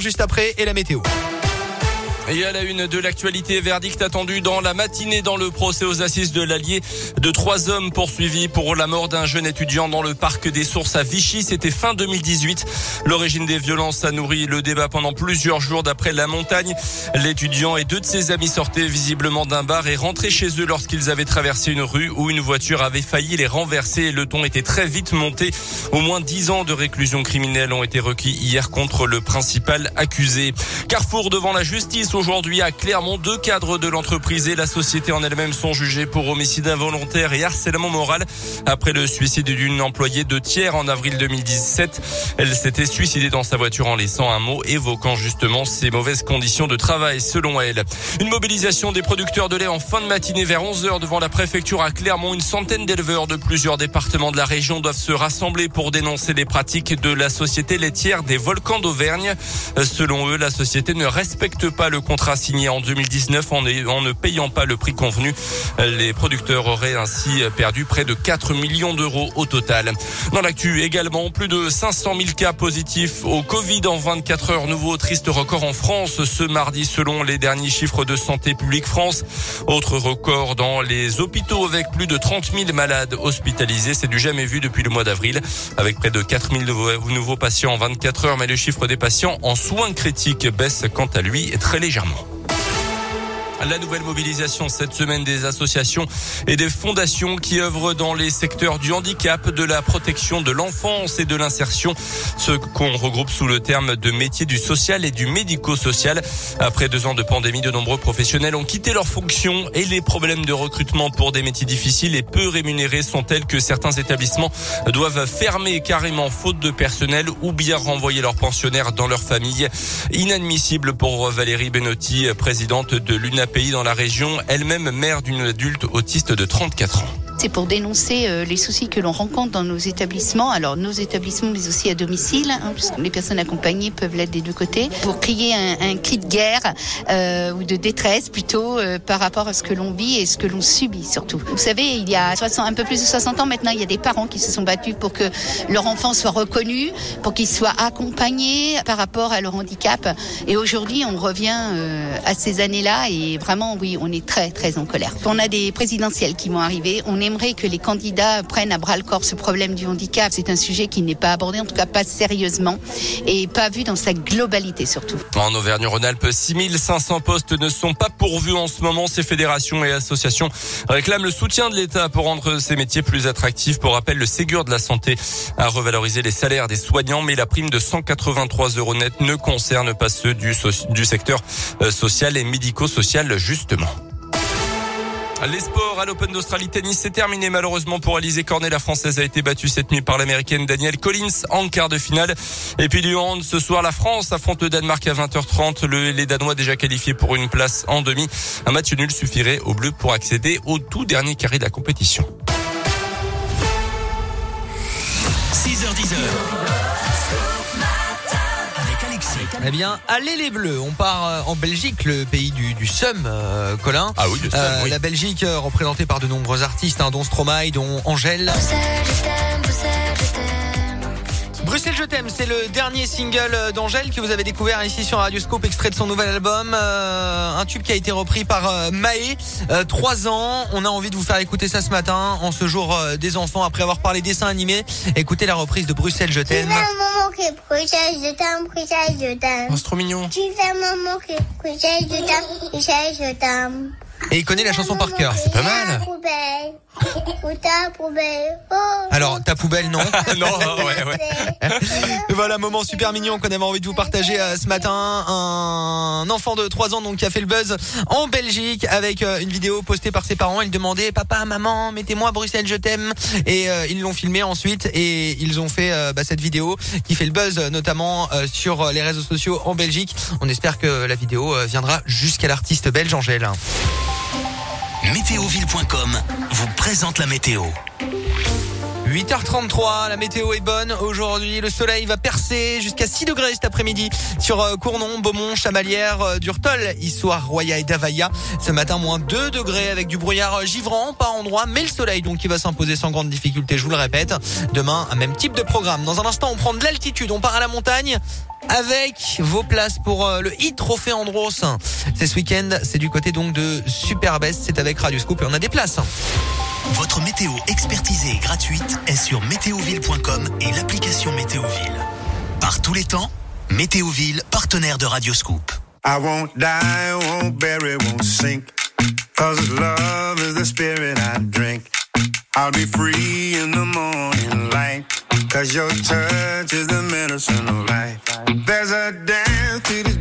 Juste après et la météo. Et à la une de l'actualité, verdict attendu dans la matinée dans le procès aux assises de l'Allier de trois hommes poursuivis pour la mort d'un jeune étudiant dans le parc des Sources à Vichy. C'était fin 2018. L'origine des violences a nourri le débat pendant plusieurs jours d'après la montagne. L'étudiant et deux de ses amis sortaient visiblement d'un bar et rentraient chez eux lorsqu'ils avaient traversé une rue où une voiture avait failli les renverser. Le ton était très vite monté. Au moins dix ans de réclusion criminelle ont été requis hier contre le principal accusé. Carrefour devant la justice Aujourd'hui à Clermont, deux cadres de l'entreprise et la société en elle-même sont jugés pour homicide involontaire et harcèlement moral après le suicide d'une employée de tiers en avril 2017. Elle s'était suicidée dans sa voiture en laissant un mot évoquant justement ses mauvaises conditions de travail selon elle. Une mobilisation des producteurs de lait en fin de matinée vers 11h devant la préfecture à Clermont. Une centaine d'éleveurs de plusieurs départements de la région doivent se rassembler pour dénoncer les pratiques de la société laitière des volcans d'Auvergne. Selon eux, la société ne respecte pas le contrat signé en 2019 en, ne payant pas le prix convenu. Les producteurs auraient ainsi perdu près de 4 millions d'euros au total. Dans l'actu également, plus de 500 000 cas positifs au Covid en 24 heures. Nouveau triste record en France ce mardi selon les derniers chiffres de Santé publique France. Autre record dans les hôpitaux avec plus de 30 000 malades hospitalisés. C'est du jamais vu depuis le mois d'avril avec près de 4 000 nouveaux patients en 24 heures. Mais le chiffre des patients en soins critiques baisse quant à lui très légèrement. légèrement. La nouvelle mobilisation cette semaine des associations et des fondations qui œuvrent dans les secteurs du handicap, de la protection de l'enfance et de l'insertion, ce qu'on regroupe sous le terme de métier du social et du médico-social. Après deux ans de pandémie, de nombreux professionnels ont quitté leurs fonctions et les problèmes de recrutement pour des métiers difficiles et peu rémunérés sont tels que certains établissements doivent fermer carrément faute de personnel ou bien renvoyer leurs pensionnaires dans leur famille. Inadmissible pour Valérie Benotti, présidente de l'UNAP pays dans la région, elle-même mère d'une adulte autiste de 34 ans c'est pour dénoncer euh, les soucis que l'on rencontre dans nos établissements, alors nos établissements mais aussi à domicile, hein, puisque les personnes accompagnées peuvent l'être des deux côtés, pour crier un, un cri de guerre euh, ou de détresse plutôt euh, par rapport à ce que l'on vit et ce que l'on subit surtout. Vous savez, il y a 60, un peu plus de 60 ans maintenant, il y a des parents qui se sont battus pour que leur enfant soit reconnu, pour qu'il soit accompagné par rapport à leur handicap. Et aujourd'hui, on revient euh, à ces années-là et vraiment, oui, on est très très en colère. On a des présidentielles qui vont arriver, on est j'aimerais que les candidats prennent à bras le corps ce problème du handicap. C'est un sujet qui n'est pas abordé, en tout cas pas sérieusement, et pas vu dans sa globalité surtout. En Auvergne-Rhône-Alpes, 6500 postes ne sont pas pourvus en ce moment. Ces fédérations et associations réclament le soutien de l'État pour rendre ces métiers plus attractifs. Pour rappel, le Ségur de la Santé a revalorisé les salaires des soignants, mais la prime de 183 euros net ne concerne pas ceux du, secteur euh, social et médico-social, justement. Les sports à l'Open d'Australie Tennis, c'est terminé malheureusement pour Alizé Cornet. La Française a été battue cette nuit par l'Américaine Danielle Collins en quart de finale. Et puis du hand, ce soir, la France affronte le Danemark à 20h30. Le, les Danois déjà qualifiés pour une place en demi. Un match nul suffirait aux Bleus pour accéder au tout dernier carré de la compétition. 6h10. Eh bien, allez les Bleus. On part euh, en Belgique, le pays du, du Somme, euh, Colin. Ah oui, le euh, La Belgique, représentée par de nombreux artistes, hein, dont Stromae, dont Angèle. Bruxelles je t'aime, c'est le dernier single d'Angèle que vous avez découvert ici sur Radioscope, extrait de son nouvel album, un tube qui a été repris par Maë, trois ans. On a envie de vous faire écouter ça ce matin, en ce jour des enfants, après avoir parlé dessin animé. Écoutez la reprise de Bruxelles je t'aime. Bruxelles, je t'aime, Bruxelles, je t'aime. Oh, c'est trop mignon. Tu fais maman que Bruxelles, je t'aime, Bruxelles, je t'aime. Et il connaît la chanson par cœur, c'est pas mal. Ta poubelle. Oh. Alors, ta poubelle, non Non, ouais, ouais. voilà, moment super mignon qu'on avait envie de vous partager euh, ce matin. Un enfant de 3 ans donc qui a fait le buzz en Belgique avec euh, une vidéo postée par ses parents. Il demandait papa, maman, mettez-moi Bruxelles, je t'aime. Et euh, ils l'ont filmé ensuite et ils ont fait bah, cette vidéo qui fait le buzz notamment sur les réseaux sociaux en Belgique. On espère que la vidéo viendra jusqu'à l'artiste belge Angèle. Météoville.com vous présente la météo. 8h33, la météo est bonne aujourd'hui. Le soleil va percer jusqu'à 6 degrés cet après-midi sur euh, Cournon, Beaumont, Chamalières, euh, Durtol, Issoire, Roya et Davaya. Ce matin, moins 2 degrés avec du brouillard euh, givrant par endroit, mais le soleil donc qui va s'imposer sans grande difficulté, je vous le répète. Demain, un même type de programme. Dans un instant, on prend de l'altitude, on part à la montagne avec vos places pour le hit trophée Andros. C'est ce week-end, c'est du côté donc de Superbest, c'est avec Radio Scoop et on a des places. Votre météo expertisée et gratuite est sur météoville.com et l'application Météoville. Par tous les temps, Météoville, partenaire de Radio Scoop. I won't die, won't bury, won't sink. Cause love is the spirit I drink. I'll be free in the morning light. Cause your touch is the medicine of life. There's a dance to this